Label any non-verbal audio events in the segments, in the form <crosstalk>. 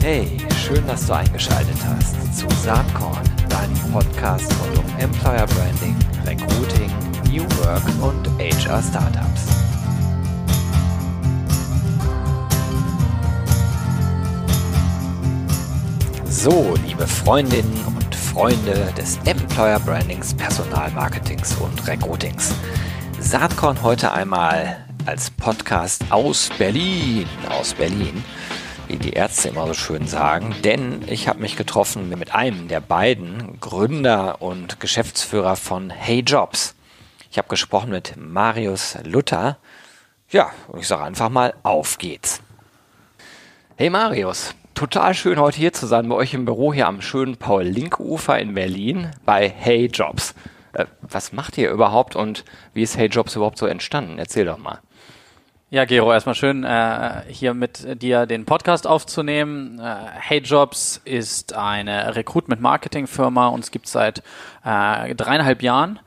Hey, schön, dass du eingeschaltet hast zu Saatkorn, deinem Podcast rund um Employer Branding, Recruiting, New Work und HR Startups. So, liebe Freundinnen und Freunde des Employer Brandings, Personalmarketings und Recruitings. Saatkorn heute einmal als Podcast aus Berlin, aus Berlin, wie die Ärzte immer so schön sagen, denn ich habe mich getroffen mit einem der beiden Gründer und Geschäftsführer von Hey Jobs. Ich habe gesprochen mit Marius Luther. Ja, und ich sage einfach mal, auf geht's. Hey Marius, total schön heute hier zu sein bei euch im Büro hier am schönen Paul-Link-Ufer in Berlin bei Hey Jobs. Äh, was macht ihr überhaupt und wie ist Hey Jobs überhaupt so entstanden? Erzähl doch mal. Ja, Gero, erstmal schön, äh, hier mit dir den Podcast aufzunehmen. Äh, hey Jobs ist eine Recruitment-Marketing-Firma. Uns gibt es seit äh, dreieinhalb Jahren.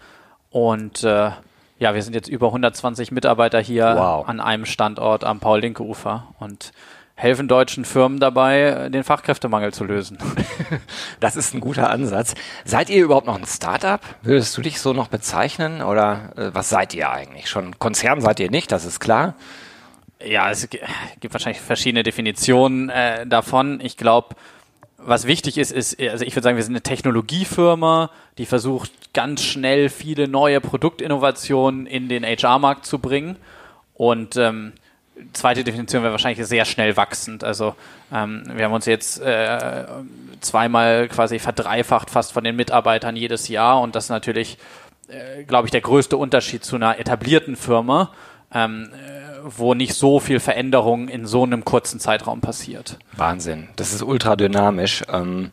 Und äh, ja, wir sind jetzt über 120 Mitarbeiter hier wow. an einem Standort am Paul-Linke-Ufer. Und helfen deutschen Firmen dabei, den Fachkräftemangel zu lösen. <laughs> Das ist ein guter Ansatz. Seid ihr überhaupt noch ein Startup? Würdest du dich so noch bezeichnen? Oder äh, was seid ihr eigentlich? Schon Konzern seid ihr nicht, das ist klar. Ja, es gibt wahrscheinlich verschiedene Definitionen äh, davon. Ich glaube, was wichtig ist, ist, also ich würde sagen, wir sind eine Technologiefirma, die versucht ganz schnell viele neue Produktinnovationen in den HR-Markt zu bringen. Und ähm, zweite Definition wäre wahrscheinlich sehr schnell wachsend. Also ähm, wir haben uns jetzt äh, zweimal quasi verdreifacht fast von den Mitarbeitern jedes Jahr und das ist natürlich, äh, glaube ich, der größte Unterschied zu einer etablierten Firma, ähm, äh, wo nicht so viel Veränderung in so einem kurzen Zeitraum passiert. Wahnsinn, das ist ultra dynamisch. Ähm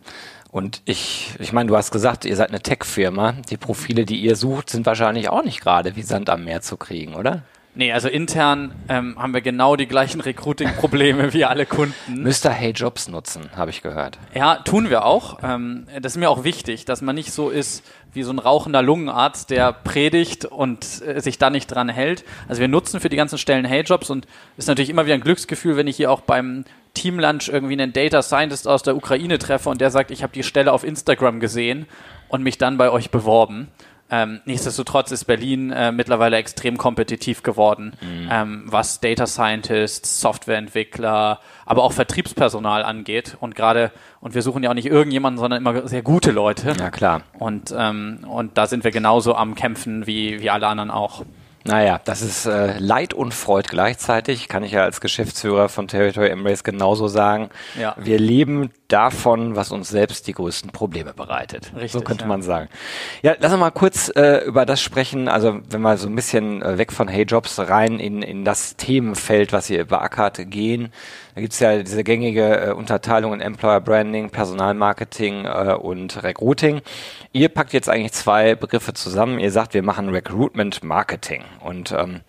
und ich, ich meine, du hast gesagt, ihr seid eine Tech-Firma. Die Profile, die ihr sucht, sind wahrscheinlich auch nicht gerade wie Sand am Meer zu kriegen, oder? Nee, also intern ähm, haben wir genau die gleichen Recruiting-Probleme <laughs> wie alle Kunden. Müsst ihr Hey Jobs nutzen, habe ich gehört. Ja, tun wir auch. Ähm, das ist mir auch wichtig, dass man nicht so ist wie so ein rauchender Lungenarzt, der predigt und äh, sich da nicht dran hält. Also wir nutzen für die ganzen Stellen Hey Jobs und ist natürlich immer wieder ein Glücksgefühl, wenn ich hier auch beim Teamlunch irgendwie einen Data Scientist aus der Ukraine treffe und der sagt, ich habe die Stelle auf Instagram gesehen und mich dann bei euch beworben. Ähm, nichtsdestotrotz ist Berlin äh, mittlerweile extrem kompetitiv geworden, mhm. ähm, was Data Scientists, Softwareentwickler, aber auch Vertriebspersonal angeht. Und gerade, und wir suchen ja auch nicht irgendjemanden, sondern immer sehr gute Leute. Ja, klar. Und, ähm, und da sind wir genauso am Kämpfen wie, wie alle anderen auch. Naja, das ist äh, Leid und Freud gleichzeitig, kann ich ja als Geschäftsführer von Territory Embrace genauso sagen. Ja. Wir leben davon, was uns selbst die größten Probleme bereitet. Richtig, so könnte ja. man sagen. Ja, lass uns mal kurz äh, über das sprechen. Also wenn wir so ein bisschen äh, weg von Hey Jobs rein in, in das Themenfeld, was ihr beackert, gehen. Da gibt's ja diese gängige äh, Unterteilung in Employer Branding, Personalmarketing äh, und Recruiting. Ihr packt jetzt eigentlich zwei Begriffe zusammen. Ihr sagt, wir machen Recruitment Marketing. Und ähm,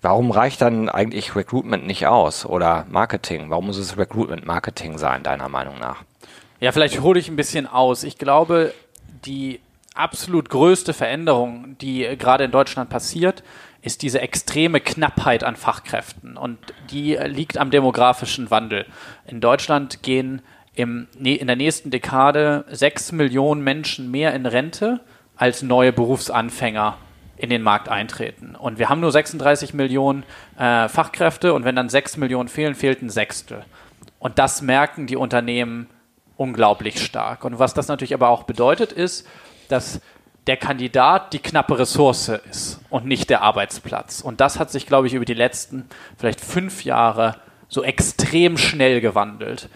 Warum reicht dann eigentlich Recruitment nicht aus oder Marketing? Warum muss es Recruitment Marketing sein, deiner Meinung nach? Ja, vielleicht hole ich ein bisschen aus. Ich glaube, die absolut größte Veränderung, die gerade in Deutschland passiert, ist diese extreme Knappheit an Fachkräften. Und die liegt am demografischen Wandel. In Deutschland gehen im, in der nächsten Dekade sechs Millionen Menschen mehr in Rente als neue Berufsanfänger in den Markt eintreten. Und wir haben nur 36 Millionen äh, Fachkräfte und wenn dann 6 Millionen fehlen, fehlt ein Sechstel. Und das merken die Unternehmen unglaublich stark. Und was das natürlich aber auch bedeutet, ist, dass der Kandidat die knappe Ressource ist und nicht der Arbeitsplatz. Und das hat sich, glaube ich, über die letzten vielleicht fünf Jahre so extrem schnell gewandelt.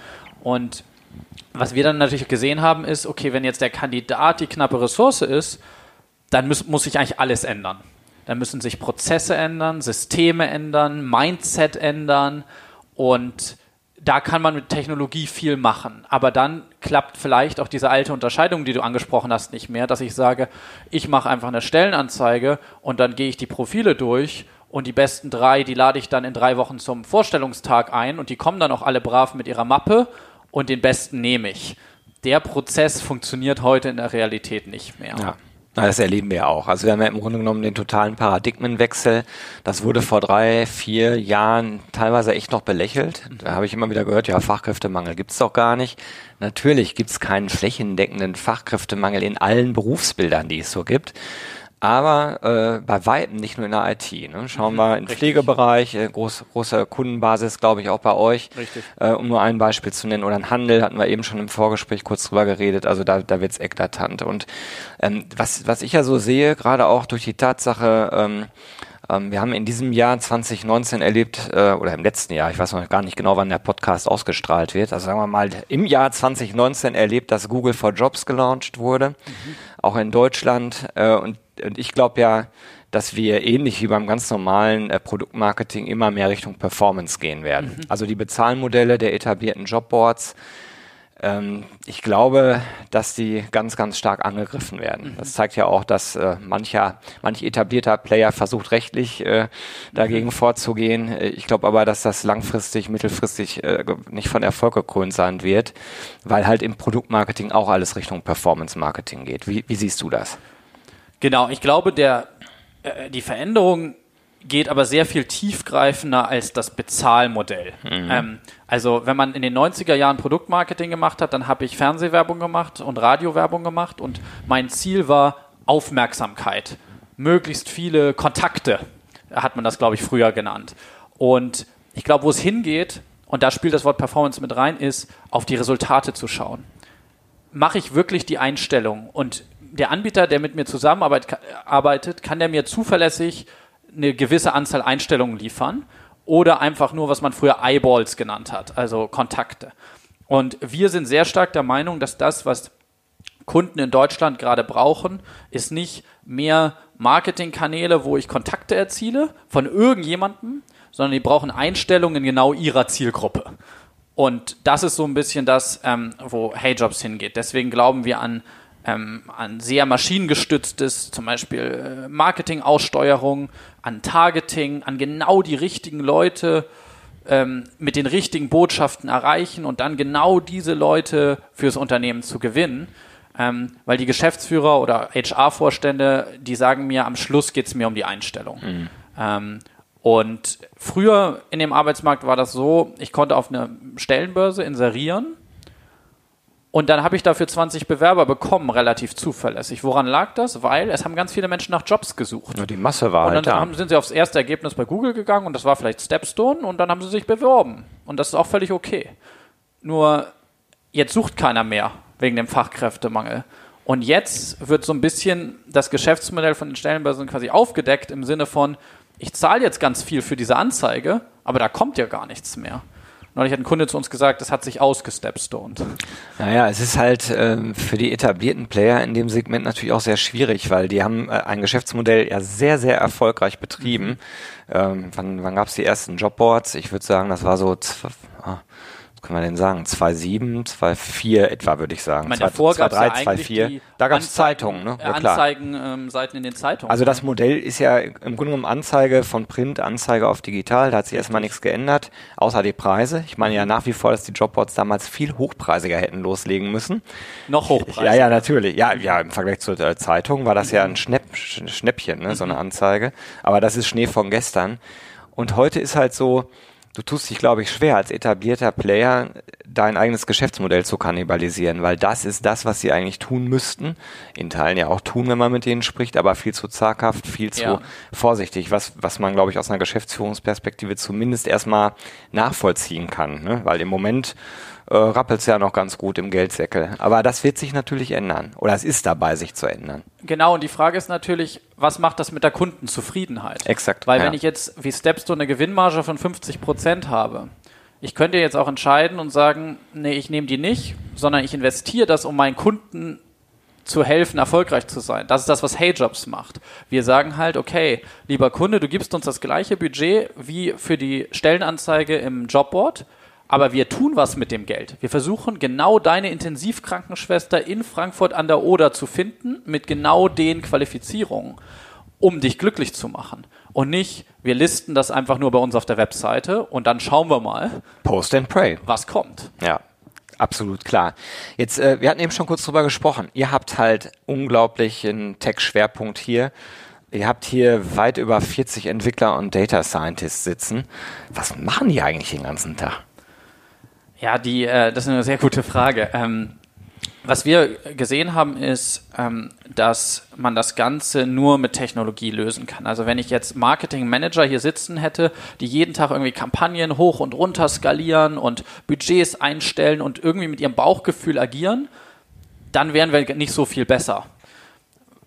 Und was wir dann natürlich gesehen haben, ist, okay, wenn jetzt der Kandidat die knappe Ressource ist, dann muss, muss sich eigentlich alles ändern. Dann müssen sich Prozesse ändern, Systeme ändern, Mindset ändern und da kann man mit Technologie viel machen. Aber dann klappt vielleicht auch diese alte Unterscheidung, die du angesprochen hast, nicht mehr, dass ich sage, ich mache einfach eine Stellenanzeige und dann gehe ich die Profile durch und die besten drei, die lade ich dann in drei Wochen zum Vorstellungstag ein und die kommen dann auch alle brav mit ihrer Mappe und den besten nehme ich. Der Prozess funktioniert heute in der Realität nicht mehr. Ja. Das erleben wir auch. Also wir haben ja im Grunde genommen den totalen Paradigmenwechsel. Das wurde vor drei, vier Jahren teilweise echt noch belächelt. Da habe ich immer wieder gehört, ja, Fachkräftemangel gibt's doch gar nicht. Natürlich gibt's keinen flächendeckenden Fachkräftemangel in allen Berufsbildern, die es so gibt aber äh, bei Weitem nicht nur in der IT. Ne? Schauen mhm, wir im Pflegebereich, äh, groß, große Kundenbasis, glaube ich, auch bei euch, äh, um nur ein Beispiel zu nennen. Oder ein Handel, hatten wir eben schon im Vorgespräch kurz drüber geredet, also da, da wird's eklatant. Und ähm, was, was ich ja so sehe, gerade auch durch die Tatsache, ähm, ähm, wir haben in diesem Jahr 2019 erlebt, äh, oder im letzten Jahr, ich weiß noch gar nicht genau, wann der Podcast ausgestrahlt wird, also sagen wir mal, im Jahr 2019 erlebt, dass Google for Jobs gelauncht wurde, mhm. auch in Deutschland. Äh, und und ich glaube ja, dass wir ähnlich wie beim ganz normalen äh, Produktmarketing immer mehr Richtung Performance gehen werden. Mhm. Also die Bezahlmodelle der etablierten Jobboards, ähm, ich glaube, dass die ganz, ganz stark angegriffen werden. Mhm. Das zeigt ja auch, dass äh, mancher, manch etablierter Player versucht rechtlich äh, dagegen mhm. vorzugehen. Äh, ich glaube aber, dass das langfristig, mittelfristig äh, nicht von Erfolg gekrönt sein wird, weil halt im Produktmarketing auch alles Richtung Performance Marketing geht. Wie, wie siehst du das? Genau, ich glaube, der, äh, die Veränderung geht aber sehr viel tiefgreifender als das Bezahlmodell. Mhm. Ähm, also wenn man in den 90er Jahren Produktmarketing gemacht hat, dann habe ich Fernsehwerbung gemacht und Radiowerbung gemacht und mein Ziel war Aufmerksamkeit. Möglichst viele Kontakte, hat man das, glaube ich, früher genannt. Und ich glaube, wo es hingeht, und da spielt das Wort Performance mit rein, ist, auf die Resultate zu schauen. Mache ich wirklich die Einstellung und der Anbieter, der mit mir zusammenarbeitet, kann der mir zuverlässig eine gewisse Anzahl Einstellungen liefern oder einfach nur, was man früher Eyeballs genannt hat, also Kontakte. Und wir sind sehr stark der Meinung, dass das, was Kunden in Deutschland gerade brauchen, ist nicht mehr Marketingkanäle, wo ich Kontakte erziele von irgendjemandem, sondern die brauchen Einstellungen genau ihrer Zielgruppe. Und das ist so ein bisschen das, ähm, wo HeyJobs hingeht. Deswegen glauben wir an ähm, an sehr maschinengestütztes, zum Beispiel äh, Marketing-Aussteuerung, an Targeting, an genau die richtigen Leute ähm, mit den richtigen Botschaften erreichen und dann genau diese Leute fürs Unternehmen zu gewinnen. Ähm, weil die Geschäftsführer oder HR-Vorstände, die sagen mir, am Schluss geht es mir um die Einstellung. Mhm. Ähm, und früher in dem Arbeitsmarkt war das so, ich konnte auf eine Stellenbörse inserieren und dann habe ich dafür 20 Bewerber bekommen, relativ zuverlässig. Woran lag das? Weil es haben ganz viele Menschen nach Jobs gesucht. Ja, die Masse war Und dann halt haben, sind sie aufs erste Ergebnis bei Google gegangen und das war vielleicht Stepstone und dann haben sie sich beworben. Und das ist auch völlig okay. Nur jetzt sucht keiner mehr wegen dem Fachkräftemangel. Und jetzt wird so ein bisschen das Geschäftsmodell von den Stellenbörsen quasi aufgedeckt im Sinne von, ich zahle jetzt ganz viel für diese Anzeige, aber da kommt ja gar nichts mehr. Neulich hat ein Kunde zu uns gesagt, das hat sich ausgestepstoned. Naja, es ist halt ähm, für die etablierten Player in dem Segment natürlich auch sehr schwierig, weil die haben äh, ein Geschäftsmodell ja sehr, sehr erfolgreich betrieben. Mhm. Ähm, wann wann gab es die ersten Jobboards? Ich würde sagen, das war so kann man denn sagen? 2,7, 2,4 etwa, würde ich sagen. Ich meine, 2,3, 2,4. Da gab es Zeitungen, ne? Ja, Anzeigenseiten ähm, in den Zeitungen. Also das Modell ist ja im Grunde genommen Anzeige von Print, Anzeige auf digital. Da hat sich erstmal nichts geändert, außer die Preise. Ich meine ja nach wie vor, dass die Jobboards damals viel hochpreisiger hätten loslegen müssen. Noch hochpreisiger? Ja, ja, natürlich. Ja, ja im Vergleich zur äh, Zeitung war das ja ein Schnäpp, Schnäppchen, ne? so eine mhm. Anzeige. Aber das ist Schnee von gestern. Und heute ist halt so, du tust dich, glaube ich, schwer als etablierter Player dein eigenes Geschäftsmodell zu kannibalisieren, weil das ist das, was sie eigentlich tun müssten. In Teilen ja auch tun, wenn man mit denen spricht, aber viel zu zaghaft, viel zu ja. vorsichtig, was, was man, glaube ich, aus einer Geschäftsführungsperspektive zumindest erstmal nachvollziehen kann. Ne? Weil im Moment äh, rappelt es ja noch ganz gut im Geldsäckel. Aber das wird sich natürlich ändern. Oder es ist dabei, sich zu ändern. Genau, und die Frage ist natürlich, was macht das mit der Kundenzufriedenheit? Exakt. Weil ja. wenn ich jetzt wie Stepstone eine Gewinnmarge von 50 Prozent habe, ich könnte jetzt auch entscheiden und sagen, nee, ich nehme die nicht, sondern ich investiere das, um meinen Kunden zu helfen, erfolgreich zu sein. Das ist das, was HeyJobs macht. Wir sagen halt, okay, lieber Kunde, du gibst uns das gleiche Budget wie für die Stellenanzeige im Jobboard aber wir tun was mit dem Geld. Wir versuchen genau deine Intensivkrankenschwester in Frankfurt an der Oder zu finden mit genau den Qualifizierungen, um dich glücklich zu machen. Und nicht, wir listen das einfach nur bei uns auf der Webseite und dann schauen wir mal. Post and pray. Was kommt. Ja. Absolut klar. Jetzt, äh, wir hatten eben schon kurz drüber gesprochen. Ihr habt halt unglaublichen Tech-Schwerpunkt hier. Ihr habt hier weit über 40 Entwickler und Data Scientists sitzen. Was machen die eigentlich den ganzen Tag? Ja, die, äh, das ist eine sehr gute Frage. Ähm, was wir gesehen haben, ist, ähm, dass man das Ganze nur mit Technologie lösen kann. Also wenn ich jetzt Marketing Manager hier sitzen hätte, die jeden Tag irgendwie Kampagnen hoch und runter skalieren und Budgets einstellen und irgendwie mit ihrem Bauchgefühl agieren, dann wären wir nicht so viel besser.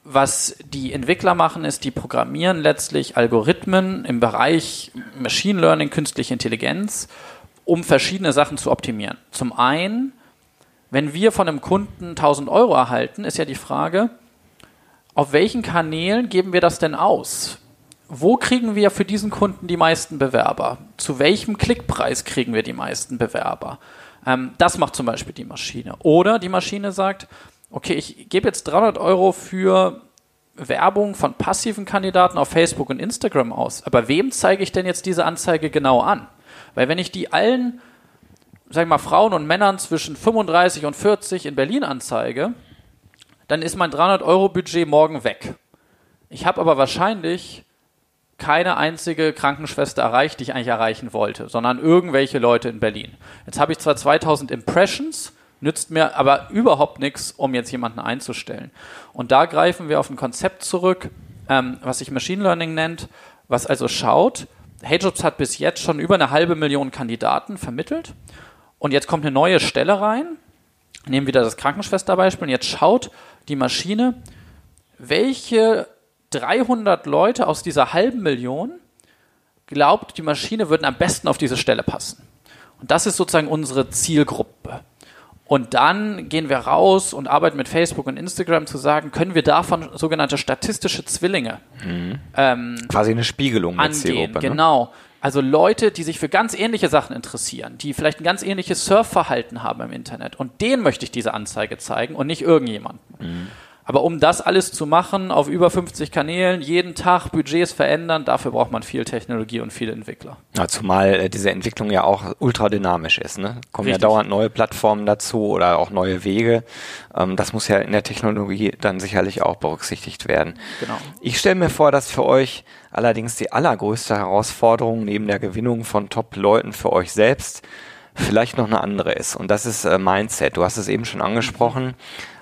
Was die Entwickler machen, ist, die programmieren letztlich Algorithmen im Bereich Machine Learning, künstliche Intelligenz, um verschiedene Sachen zu optimieren. Zum einen wenn wir von einem Kunden 1000 Euro erhalten, ist ja die Frage, auf welchen Kanälen geben wir das denn aus? Wo kriegen wir für diesen Kunden die meisten Bewerber? Zu welchem Klickpreis kriegen wir die meisten Bewerber? Ähm, das macht zum Beispiel die Maschine. Oder die Maschine sagt, okay, ich gebe jetzt 300 Euro für Werbung von passiven Kandidaten auf Facebook und Instagram aus. Aber wem zeige ich denn jetzt diese Anzeige genau an? Weil wenn ich die allen sag ich mal, Frauen und Männern zwischen 35 und 40 in Berlin anzeige, dann ist mein 300-Euro-Budget morgen weg. Ich habe aber wahrscheinlich keine einzige Krankenschwester erreicht, die ich eigentlich erreichen wollte, sondern irgendwelche Leute in Berlin. Jetzt habe ich zwar 2000 Impressions, nützt mir aber überhaupt nichts, um jetzt jemanden einzustellen. Und da greifen wir auf ein Konzept zurück, ähm, was sich Machine Learning nennt, was also schaut, HeyJobs hat bis jetzt schon über eine halbe Million Kandidaten vermittelt und jetzt kommt eine neue Stelle rein. Nehmen wir wieder das Krankenschwesterbeispiel. Und jetzt schaut die Maschine, welche 300 Leute aus dieser halben Million glaubt, die Maschine würden am besten auf diese Stelle passen. Und das ist sozusagen unsere Zielgruppe. Und dann gehen wir raus und arbeiten mit Facebook und Instagram zu sagen, können wir davon sogenannte statistische Zwillinge mhm. ähm, quasi eine Spiegelung angehen. Ne? Genau. Also Leute, die sich für ganz ähnliche Sachen interessieren, die vielleicht ein ganz ähnliches Surfverhalten haben im Internet. Und denen möchte ich diese Anzeige zeigen und nicht irgendjemanden. Mhm. Aber um das alles zu machen, auf über 50 Kanälen, jeden Tag Budgets verändern, dafür braucht man viel Technologie und viele Entwickler. Ja, zumal äh, diese Entwicklung ja auch ultra dynamisch ist. Ne? Kommen Richtig. ja dauernd neue Plattformen dazu oder auch neue Wege. Ähm, das muss ja in der Technologie dann sicherlich auch berücksichtigt werden. Genau. Ich stelle mir vor, dass für euch allerdings die allergrößte Herausforderung neben der Gewinnung von Top-Leuten für euch selbst vielleicht noch eine andere ist. Und das ist äh, Mindset. Du hast es eben schon angesprochen.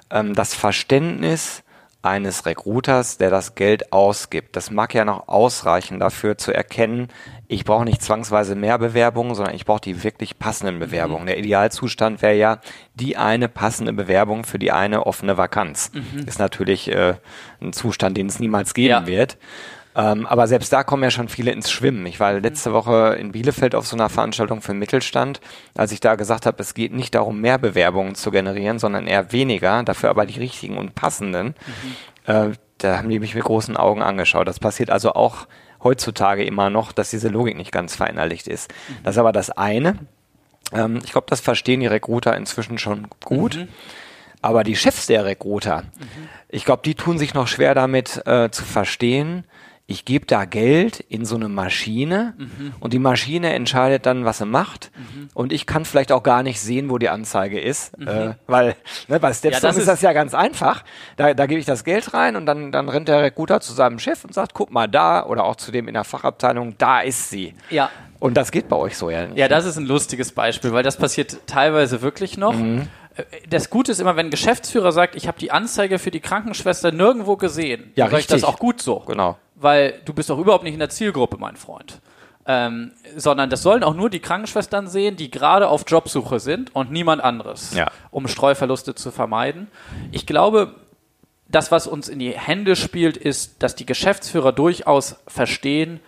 Ähm, das Verständnis eines Recruiters, der das Geld ausgibt. Das mag ja noch ausreichen dafür zu erkennen, ich brauche nicht zwangsweise mehr Bewerbungen, sondern ich brauche die wirklich passenden Bewerbungen. Mhm. Der Idealzustand wäre ja die eine passende Bewerbung für die eine offene Vakanz. Mhm. Ist natürlich äh, ein Zustand, den es niemals geben ja. wird. Ähm, aber selbst da kommen ja schon viele ins Schwimmen. Ich war letzte Woche in Bielefeld auf so einer Veranstaltung für Mittelstand, als ich da gesagt habe, es geht nicht darum, mehr Bewerbungen zu generieren, sondern eher weniger, dafür aber die richtigen und passenden. Mhm. Äh, da haben die mich mit großen Augen angeschaut. Das passiert also auch heutzutage immer noch, dass diese Logik nicht ganz verinnerlicht ist. Mhm. Das ist aber das eine. Ähm, ich glaube, das verstehen die Recruiter inzwischen schon gut. Mhm. Aber die Chefs der Recruiter, mhm. ich glaube, die tun sich noch schwer damit äh, zu verstehen, ich gebe da Geld in so eine Maschine mhm. und die Maschine entscheidet dann, was sie macht. Mhm. Und ich kann vielleicht auch gar nicht sehen, wo die Anzeige ist, mhm. äh, weil ne, bei Stepstone ja, ist, das ja ganz einfach. Da, da gebe ich das Geld rein und dann, dann rennt der Recruiter zu seinem Chef und sagt, guck mal da oder auch zu dem in der Fachabteilung, da ist sie. Ja. Und das geht bei euch so ja. Ja, das ist ein lustiges Beispiel, weil das passiert teilweise wirklich noch. Mhm. Äh, das Gute ist immer, wenn ein Geschäftsführer sagt, ich habe die Anzeige für die Krankenschwester nirgendwo gesehen, ja, dann ich das auch gut so. Genau. Weil du bist doch überhaupt nicht in der Zielgruppe, mein Freund. Ähm, sondern das sollen auch nur die Krankenschwestern sehen, die gerade auf Jobsuche sind und niemand anderes, ja. um Streuverluste zu vermeiden. Ich glaube, das, was uns in die Hände spielt, ist, dass die Geschäftsführer durchaus verstehen,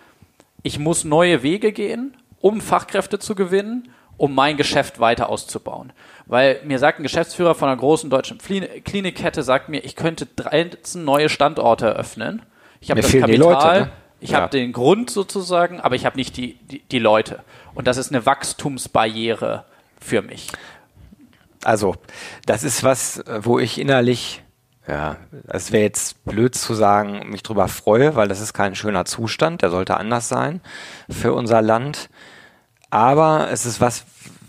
ich muss neue Wege gehen, um Fachkräfte zu gewinnen, um mein Geschäft weiter auszubauen. Weil mir sagt ein Geschäftsführer von einer großen deutschen Klinikkette, sagt mir, ich könnte 13 neue Standorte eröffnen. Ich habe das Kapital, Leute, ne? ich ja. habe den Grund sozusagen, aber ich habe nicht die, die, die Leute. Und das ist eine Wachstumsbarriere für mich. Also, das ist was, wo ich innerlich, ja, es wäre jetzt blöd zu sagen, mich drüber freue, weil das ist kein schöner Zustand, der sollte anders sein für unser Land. Aber es ist was,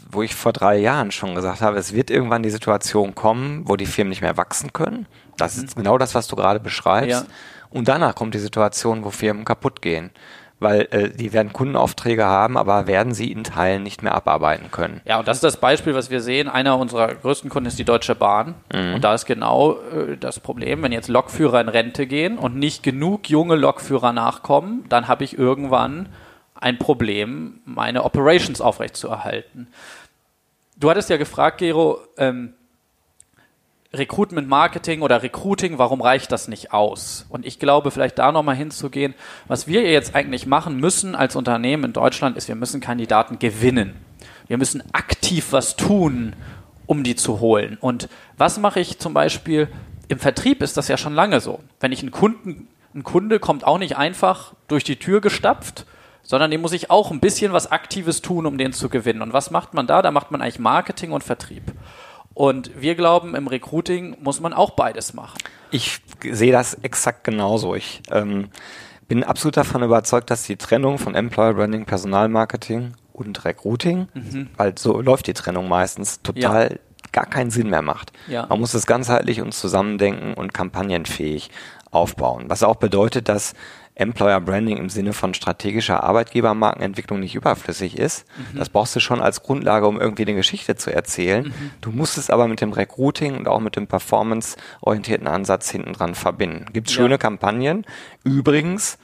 wo ich vor drei Jahren schon gesagt habe, es wird irgendwann die Situation kommen, wo die Firmen nicht mehr wachsen können. Das mhm. ist genau das, was du gerade beschreibst. Ja. Und danach kommt die Situation, wo Firmen kaputt gehen weil äh, die werden Kundenaufträge haben, aber werden sie in Teilen nicht mehr abarbeiten können. Ja, und das ist das Beispiel, was wir sehen. Einer unserer größten Kunden ist die Deutsche Bahn. Mhm. Und da ist genau äh, das Problem, wenn jetzt Lokführer in Rente gehen und nicht genug junge Lokführer nachkommen, dann habe ich irgendwann ein Problem, meine Operations aufrechtzuerhalten. Du hattest ja gefragt, Gero, ähm, Recruitment Marketing oder Recruiting, warum reicht das nicht aus? Und ich glaube, vielleicht da nochmal hinzugehen, was wir jetzt eigentlich machen müssen als Unternehmen in Deutschland, ist, wir müssen Kandidaten gewinnen. Wir müssen aktiv was tun, um die zu holen. Und was mache ich zum Beispiel im Vertrieb ist das ja schon lange so. Wenn ich einen Kunden, ein Kunde kommt auch nicht einfach durch die Tür gestapft, sondern dem muss ich auch ein bisschen was Aktives tun, um den zu gewinnen. Und was macht man da? Da macht man eigentlich Marketing und Vertrieb. Und wir glauben, im Recruiting muss man auch beides machen. Ich sehe das exakt genauso. Ich ähm, bin absolut davon überzeugt, dass die Trennung von Employer Branding, Personalmarketing und Recruiting, mhm. weil so läuft die Trennung meistens, total ja. gar keinen Sinn mehr macht. Ja. Man muss es ganzheitlich und zusammendenken und kampagnenfähig aufbauen. Was auch bedeutet, dass Employer Branding im Sinne von strategischer Arbeitgebermarkenentwicklung nicht überflüssig ist. Mhm. Das brauchst du schon als Grundlage, um irgendwie eine Geschichte zu erzählen. Mhm. Du musst es aber mit dem Recruiting und auch mit dem performance-orientierten Ansatz hinten dran verbinden. Gibt ja. schöne Kampagnen. Übrigens,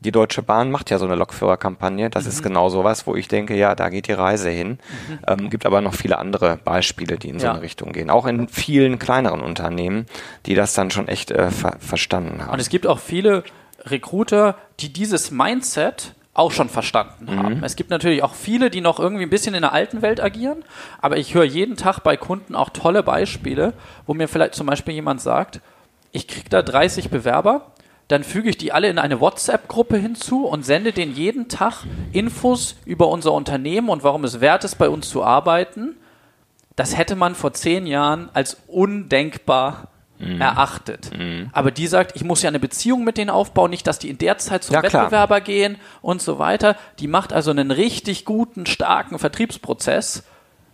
die Deutsche Bahn macht ja so eine Lokführerkampagne. Das mhm. ist genau sowas, wo ich denke, ja, da geht die Reise hin. Mhm. Ähm, gibt aber noch viele andere Beispiele, die in so eine Richtung gehen. Auch in vielen kleineren Unternehmen, die das dann schon echt äh, ver verstanden haben. Und es gibt auch viele Recruiter, die dieses Mindset auch schon verstanden mhm. haben. Es gibt natürlich auch viele, die noch irgendwie ein bisschen in der alten Welt agieren, aber ich höre jeden Tag bei Kunden auch tolle Beispiele, wo mir vielleicht zum Beispiel jemand sagt, ich kriege da 30 Bewerber, dann füge ich die alle in eine WhatsApp-Gruppe hinzu und sende denen jeden Tag Infos über unser Unternehmen und warum es wert ist, bei uns zu arbeiten. Das hätte man vor zehn Jahren als undenkbar mhm. erachtet. Mhm. Aber die sagt, ich muss ja eine Beziehung mit denen aufbauen, nicht, dass die in der Zeit zum ja, Wettbewerber klar. gehen und so weiter. Die macht also einen richtig guten, starken Vertriebsprozess.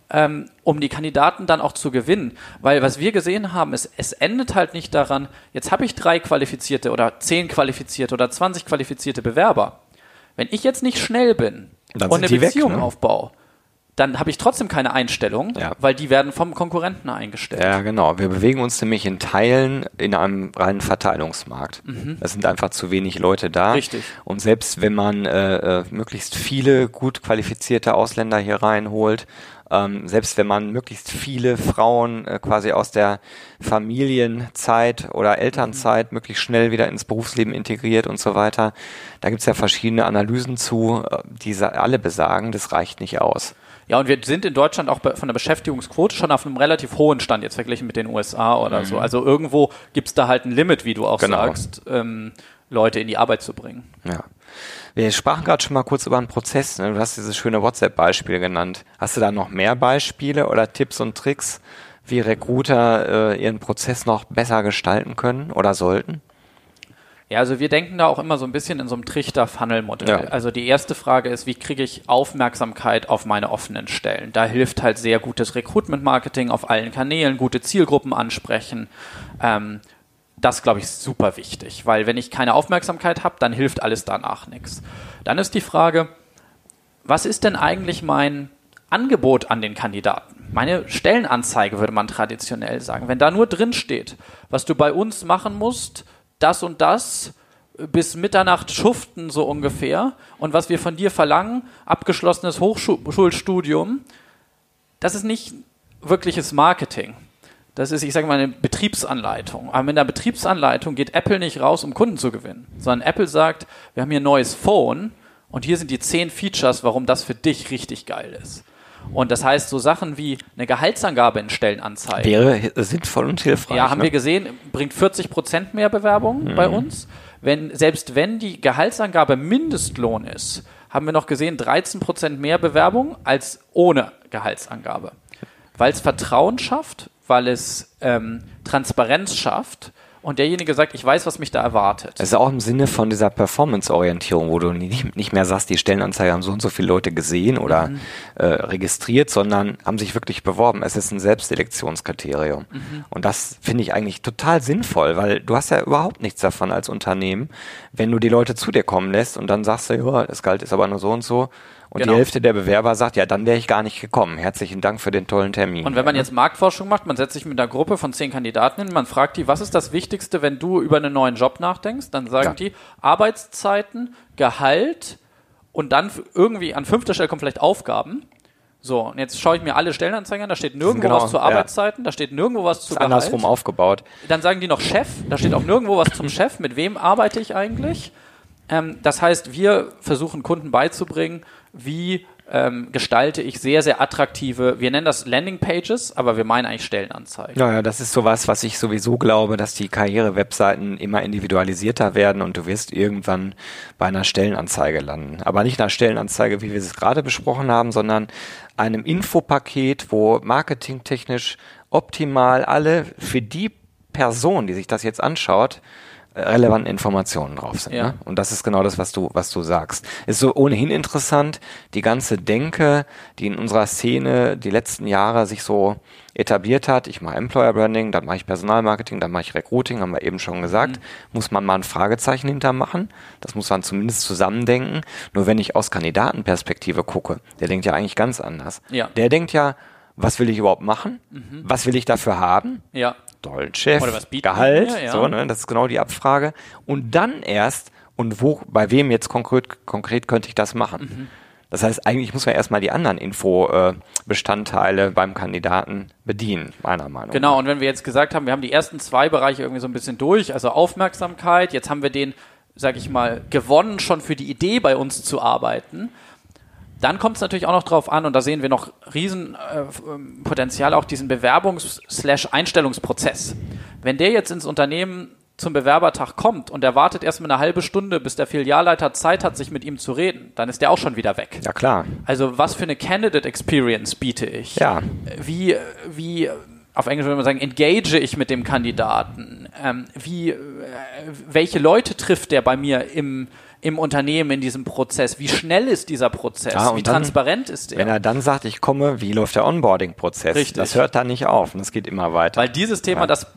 Ähm, um die Kandidaten dann auch zu gewinnen. Weil was wir gesehen haben, ist, es endet halt nicht daran, jetzt habe ich drei qualifizierte oder zehn qualifizierte oder 20 qualifizierte Bewerber. Wenn ich jetzt nicht schnell bin dann und eine Beziehung weg, ne? aufbaue, dann habe ich trotzdem keine Einstellung, ja. weil die werden vom Konkurrenten eingestellt. Ja, genau. Wir bewegen uns nämlich in Teilen in einem reinen Verteilungsmarkt. Mhm. Es sind einfach zu wenig Leute da. Richtig. Und selbst wenn man äh, äh möglichst viele gut qualifizierte Ausländer hier reinholt, ähm, selbst wenn man möglichst viele Frauen äh, quasi aus der Familienzeit oder Elternzeit möglichst schnell wieder ins Berufsleben integriert und so weiter, da gibt es ja verschiedene Analysen zu, äh, die alle besagen, das reicht nicht aus. Ja, und wir sind in Deutschland auch von der Beschäftigungsquote schon auf einem relativ hohen Stand, jetzt verglichen mit den USA oder mhm. so. Also irgendwo gibt es da halt ein Limit, wie du auch genau. sagst, ähm, Leute in die Arbeit zu bringen. Ja. Wir sprachen gerade schon mal kurz über einen Prozess. Ne? Du hast dieses schöne WhatsApp-Beispiel genannt. Hast du da noch mehr Beispiele oder Tipps und Tricks, wie Recruiter äh, ihren Prozess noch besser gestalten können oder sollten? Ja, also wir denken da auch immer so ein bisschen in so einem Trichter-Funnel-Modell. Ja. Also die erste Frage ist, wie kriege ich Aufmerksamkeit auf meine offenen Stellen? Da hilft halt sehr gutes Recruitment-Marketing auf allen Kanälen, gute Zielgruppen ansprechen. Ähm, das, glaube ich, ist super wichtig, weil wenn ich keine Aufmerksamkeit habe, dann hilft alles danach nichts. Dann ist die Frage, was ist denn eigentlich mein Angebot an den Kandidaten? Meine Stellenanzeige würde man traditionell sagen. Wenn da nur drin steht, was du bei uns machen musst, das und das bis Mitternacht schuften so ungefähr und was wir von dir verlangen, abgeschlossenes Hochschulstudium, das ist nicht wirkliches Marketing. Das ist, ich sage mal, eine Betriebsanleitung. Aber mit einer Betriebsanleitung geht Apple nicht raus, um Kunden zu gewinnen, sondern Apple sagt, wir haben hier ein neues Phone und hier sind die zehn Features, warum das für dich richtig geil ist. Und das heißt, so Sachen wie eine Gehaltsangabe in Stellenanzeigen. Wäre sinnvoll und hilfreich. Ja, haben ne? wir gesehen, bringt 40 Prozent mehr Bewerbungen mhm. bei uns. Wenn, selbst wenn die Gehaltsangabe Mindestlohn ist, haben wir noch gesehen 13 Prozent mehr Bewerbungen als ohne Gehaltsangabe. Weil es Vertrauen schafft, weil es ähm, Transparenz schafft und derjenige sagt, ich weiß, was mich da erwartet. Es ist auch im Sinne von dieser Performance-Orientierung, wo du nicht, mehr sagst, die Stellenanzeige haben so und so viele Leute gesehen oder mhm. äh, registriert, sondern haben sich wirklich beworben. Es ist ein Selbstselektionskriterium. Mhm. Und das finde ich eigentlich total sinnvoll, weil du hast ja überhaupt nichts davon als Unternehmen, wenn du die Leute zu dir kommen lässt und dann sagst du, ja, das Galt ist aber nur so und so und genau. die Hälfte der Bewerber sagt, ja, dann wäre ich gar nicht gekommen. Herzlichen Dank für den tollen Termin. Und wenn man jetzt Marktforschung macht, man setzt sich mit einer Gruppe von zehn Kandidaten hin, man fragt die, was ist das Wichtigste, wenn du über einen neuen Job nachdenkst? Dann sagen ja. die Arbeitszeiten, Gehalt und dann irgendwie an fünfter Stelle kommen vielleicht Aufgaben. So, und jetzt schaue ich mir alle Stellenanzeigen an, da steht nirgendwo genau, was zu Arbeitszeiten, ja. da steht nirgendwo was zu ist Gehalt. andersrum aufgebaut. Dann sagen die noch Chef, da steht auch nirgendwo was zum <laughs> Chef, mit wem arbeite ich eigentlich? Ähm, das heißt, wir versuchen Kunden beizubringen, wie ähm, gestalte ich sehr, sehr attraktive, wir nennen das Landingpages, aber wir meinen eigentlich Stellenanzeigen. Naja, das ist sowas, was ich sowieso glaube, dass die Karriere-Webseiten immer individualisierter werden und du wirst irgendwann bei einer Stellenanzeige landen. Aber nicht einer Stellenanzeige, wie wir es gerade besprochen haben, sondern einem Infopaket, wo marketingtechnisch optimal alle für die Person, die sich das jetzt anschaut, relevanten Informationen drauf sind. Ja. Ne? Und das ist genau das, was du, was du sagst. Ist so ohnehin interessant, die ganze Denke, die in unserer Szene die letzten Jahre sich so etabliert hat. Ich mache Employer Branding, dann mache ich Personalmarketing, dann mache ich Recruiting, haben wir eben schon gesagt. Mhm. Muss man mal ein Fragezeichen hintermachen. Das muss man zumindest zusammendenken. Nur wenn ich aus Kandidatenperspektive gucke, der denkt ja eigentlich ganz anders. Ja. Der denkt ja, was will ich überhaupt machen? Mhm. Was will ich dafür haben? Ja. Chef, Gehalt, mir, ja. so, ne, das ist genau die Abfrage. Und dann erst, und wo, bei wem jetzt konkret, konkret könnte ich das machen? Mhm. Das heißt, eigentlich muss man erstmal die anderen Infobestandteile beim Kandidaten bedienen, meiner Meinung nach. Genau, und wenn wir jetzt gesagt haben, wir haben die ersten zwei Bereiche irgendwie so ein bisschen durch, also Aufmerksamkeit, jetzt haben wir den, sag ich mal, gewonnen, schon für die Idee bei uns zu arbeiten. Dann kommt es natürlich auch noch drauf an, und da sehen wir noch Riesenpotenzial, äh, auch diesen Bewerbungs-Einstellungsprozess. Wenn der jetzt ins Unternehmen zum Bewerbertag kommt und er wartet erstmal eine halbe Stunde, bis der Filialleiter Zeit hat, sich mit ihm zu reden, dann ist der auch schon wieder weg. Ja, klar. Also, was für eine Candidate Experience biete ich? Ja. Wie, wie, auf Englisch würde man sagen, engage ich mit dem Kandidaten? Ähm, wie, äh, welche Leute trifft der bei mir im, im Unternehmen in diesem Prozess? Wie schnell ist dieser Prozess? Ja, wie dann, transparent ist er? Wenn er dann sagt, ich komme, wie läuft der Onboarding-Prozess? Richtig. Das hört dann nicht auf und es geht immer weiter. Weil dieses Thema, ja. das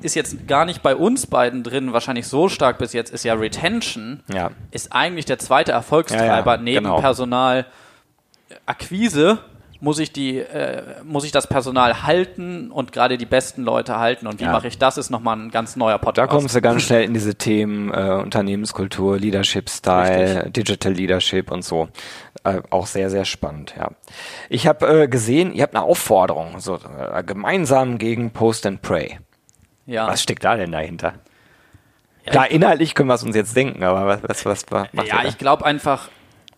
ist jetzt gar nicht bei uns beiden drin, wahrscheinlich so stark bis jetzt, ist ja Retention, ja. ist eigentlich der zweite Erfolgstreiber neben genau. Personalakquise muss ich die, äh, muss ich das Personal halten und gerade die besten Leute halten. Und wie ja. mache ich das, ist nochmal ein ganz neuer Podcast. Da kommst du ganz schnell in diese Themen äh, Unternehmenskultur, Leadership Style, Richtig. Digital Leadership und so. Äh, auch sehr, sehr spannend, ja. Ich habe äh, gesehen, ihr habt eine Aufforderung, so äh, gemeinsam gegen Post and Pray. Ja. Was steckt da denn dahinter? Ja, Klar, inhaltlich können wir es uns jetzt denken, aber was, was, was macht Ja, ich glaube einfach,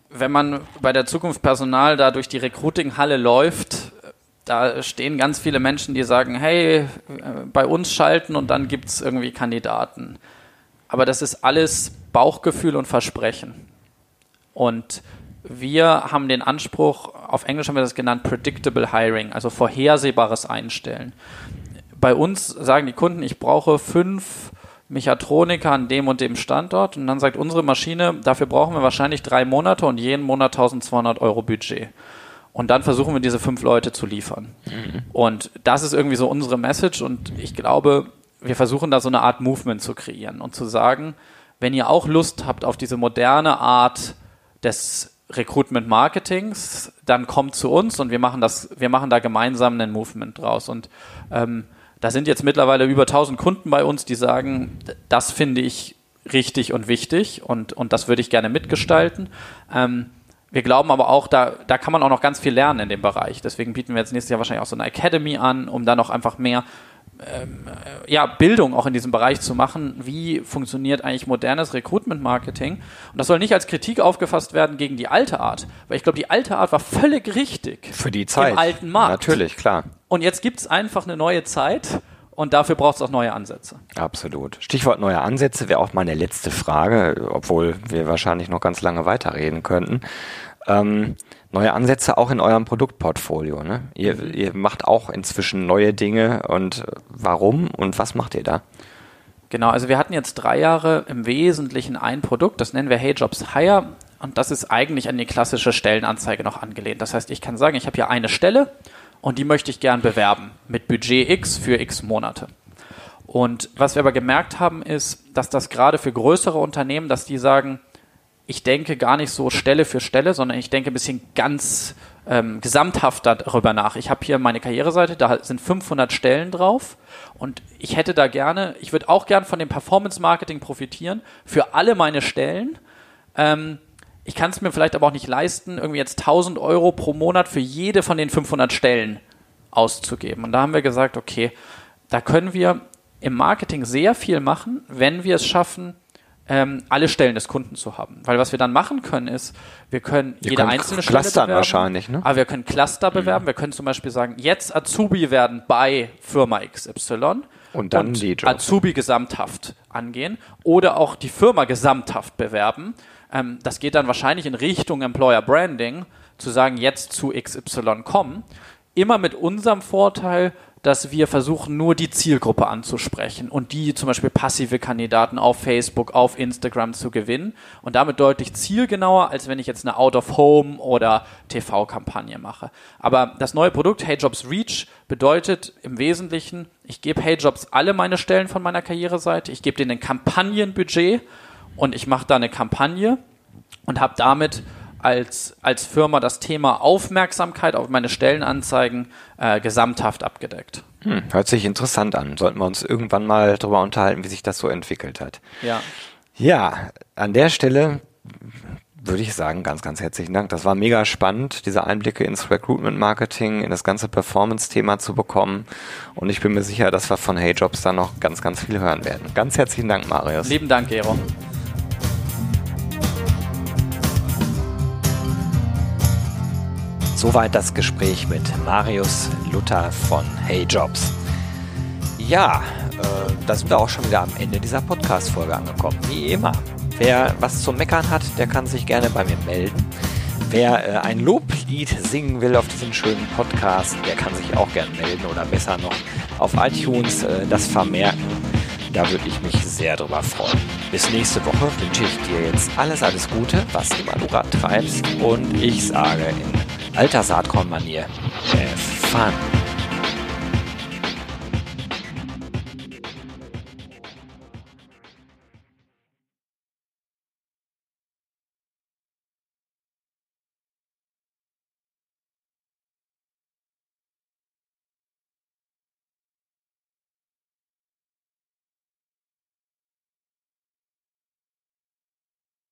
wenn man bei der Zukunft Personal da durch die Recruiting-Halle läuft, da stehen ganz viele Menschen, die sagen, hey, bei uns schalten und dann gibt es irgendwie Kandidaten. Aber das ist alles Bauchgefühl und Versprechen. Und wir haben den Anspruch, auf Englisch haben wir das genannt, Predictable Hiring, also vorhersehbares Einstellen. Bei uns sagen die Kunden, ich brauche fünf Mechatroniker an dem und dem Standort und dann sagt unsere Maschine, dafür brauchen wir wahrscheinlich drei Monate und jeden Monat 1200 Euro Budget. Und dann versuchen wir diese fünf Leute zu liefern. Mhm. Und das ist irgendwie so unsere Message und ich glaube, wir versuchen da so eine Art Movement zu kreieren und zu sagen, wenn ihr auch Lust habt auf diese moderne Art des Recruitment Marketings, dann kommt zu uns und wir machen das, wir machen da gemeinsam einen Movement draus. Und ähm, da sind jetzt mittlerweile über 1000 Kunden bei uns, die sagen, das finde ich richtig und wichtig und, und das würde ich gerne mitgestalten. Ähm, wir glauben aber auch, da, da kann man auch noch ganz viel lernen in dem Bereich. Deswegen bieten wir jetzt nächstes Jahr wahrscheinlich auch so eine Academy an, um da noch einfach mehr ähm, äh, ja, Bildung auch in diesem Bereich zu machen, wie funktioniert eigentlich modernes Recruitment-Marketing. Und das soll nicht als Kritik aufgefasst werden gegen die alte Art, weil ich glaube, die alte Art war völlig richtig. Für die Zeit. Im alten Markt. Natürlich, klar. Und jetzt gibt es einfach eine neue Zeit. Und dafür braucht es auch neue Ansätze. Absolut. Stichwort neue Ansätze wäre auch meine letzte Frage, obwohl wir wahrscheinlich noch ganz lange weiterreden könnten. Ähm, neue Ansätze auch in eurem Produktportfolio. Ne? Ihr, ihr macht auch inzwischen neue Dinge und warum und was macht ihr da? Genau, also wir hatten jetzt drei Jahre im Wesentlichen ein Produkt, das nennen wir Hey Jobs Hire und das ist eigentlich an die klassische Stellenanzeige noch angelehnt. Das heißt, ich kann sagen, ich habe hier eine Stelle und die möchte ich gern bewerben mit Budget X für X Monate. Und was wir aber gemerkt haben, ist, dass das gerade für größere Unternehmen, dass die sagen, ich denke gar nicht so Stelle für Stelle, sondern ich denke ein bisschen ganz ähm, gesamthaft darüber nach. Ich habe hier meine Karriereseite, da sind 500 Stellen drauf und ich hätte da gerne, ich würde auch gern von dem Performance Marketing profitieren für alle meine Stellen. Ähm, ich kann es mir vielleicht aber auch nicht leisten, irgendwie jetzt 1000 Euro pro Monat für jede von den 500 Stellen auszugeben. Und da haben wir gesagt, okay, da können wir im Marketing sehr viel machen, wenn wir es schaffen, ähm, alle Stellen des Kunden zu haben. Weil was wir dann machen können, ist, wir können Ihr jede einzelne Stelle clustern bewerben. wahrscheinlich, ne? Aber wir können Cluster bewerben. Wir können zum Beispiel sagen, jetzt Azubi werden bei Firma XY. Und dann die Jobs. Azubi gesamthaft angehen. Oder auch die Firma gesamthaft bewerben. Ähm, das geht dann wahrscheinlich in Richtung Employer Branding, zu sagen, jetzt zu XY kommen. Immer mit unserem Vorteil, dass wir versuchen, nur die Zielgruppe anzusprechen und die zum Beispiel passive Kandidaten auf Facebook, auf Instagram zu gewinnen und damit deutlich zielgenauer, als wenn ich jetzt eine Out-of-Home oder TV-Kampagne mache. Aber das neue Produkt HeyJobs Reach bedeutet im Wesentlichen, ich gebe HeyJobs alle meine Stellen von meiner Karriereseite, ich gebe denen ein Kampagnenbudget und ich mache da eine Kampagne und habe damit als, als Firma das Thema Aufmerksamkeit auf meine Stellenanzeigen äh, gesamthaft abgedeckt. Hm, hört sich interessant an. Sollten wir uns irgendwann mal darüber unterhalten, wie sich das so entwickelt hat. Ja. Ja, an der Stelle würde ich sagen, ganz, ganz herzlichen Dank. Das war mega spannend, diese Einblicke ins Recruitment Marketing, in das ganze Performance-Thema zu bekommen. Und ich bin mir sicher, dass wir von Hey Jobs da noch ganz, ganz viel hören werden. Ganz herzlichen Dank, Marius. Lieben Dank, Gero. Soweit das Gespräch mit Marius Luther von Hey Jobs. Ja, äh, da sind wir auch schon wieder am Ende dieser Podcast-Folge angekommen. Wie immer. Wer was zu meckern hat, der kann sich gerne bei mir melden. Wer äh, ein Loblied singen will auf diesen schönen Podcast, der kann sich auch gerne melden oder besser noch auf iTunes äh, das vermerken. Da würde ich mich sehr drüber freuen. Bis nächste Woche wünsche ich dir jetzt alles, alles Gute, was immer du gerade treibst. Und ich sage in alter Saatkorn-Manier, have fun.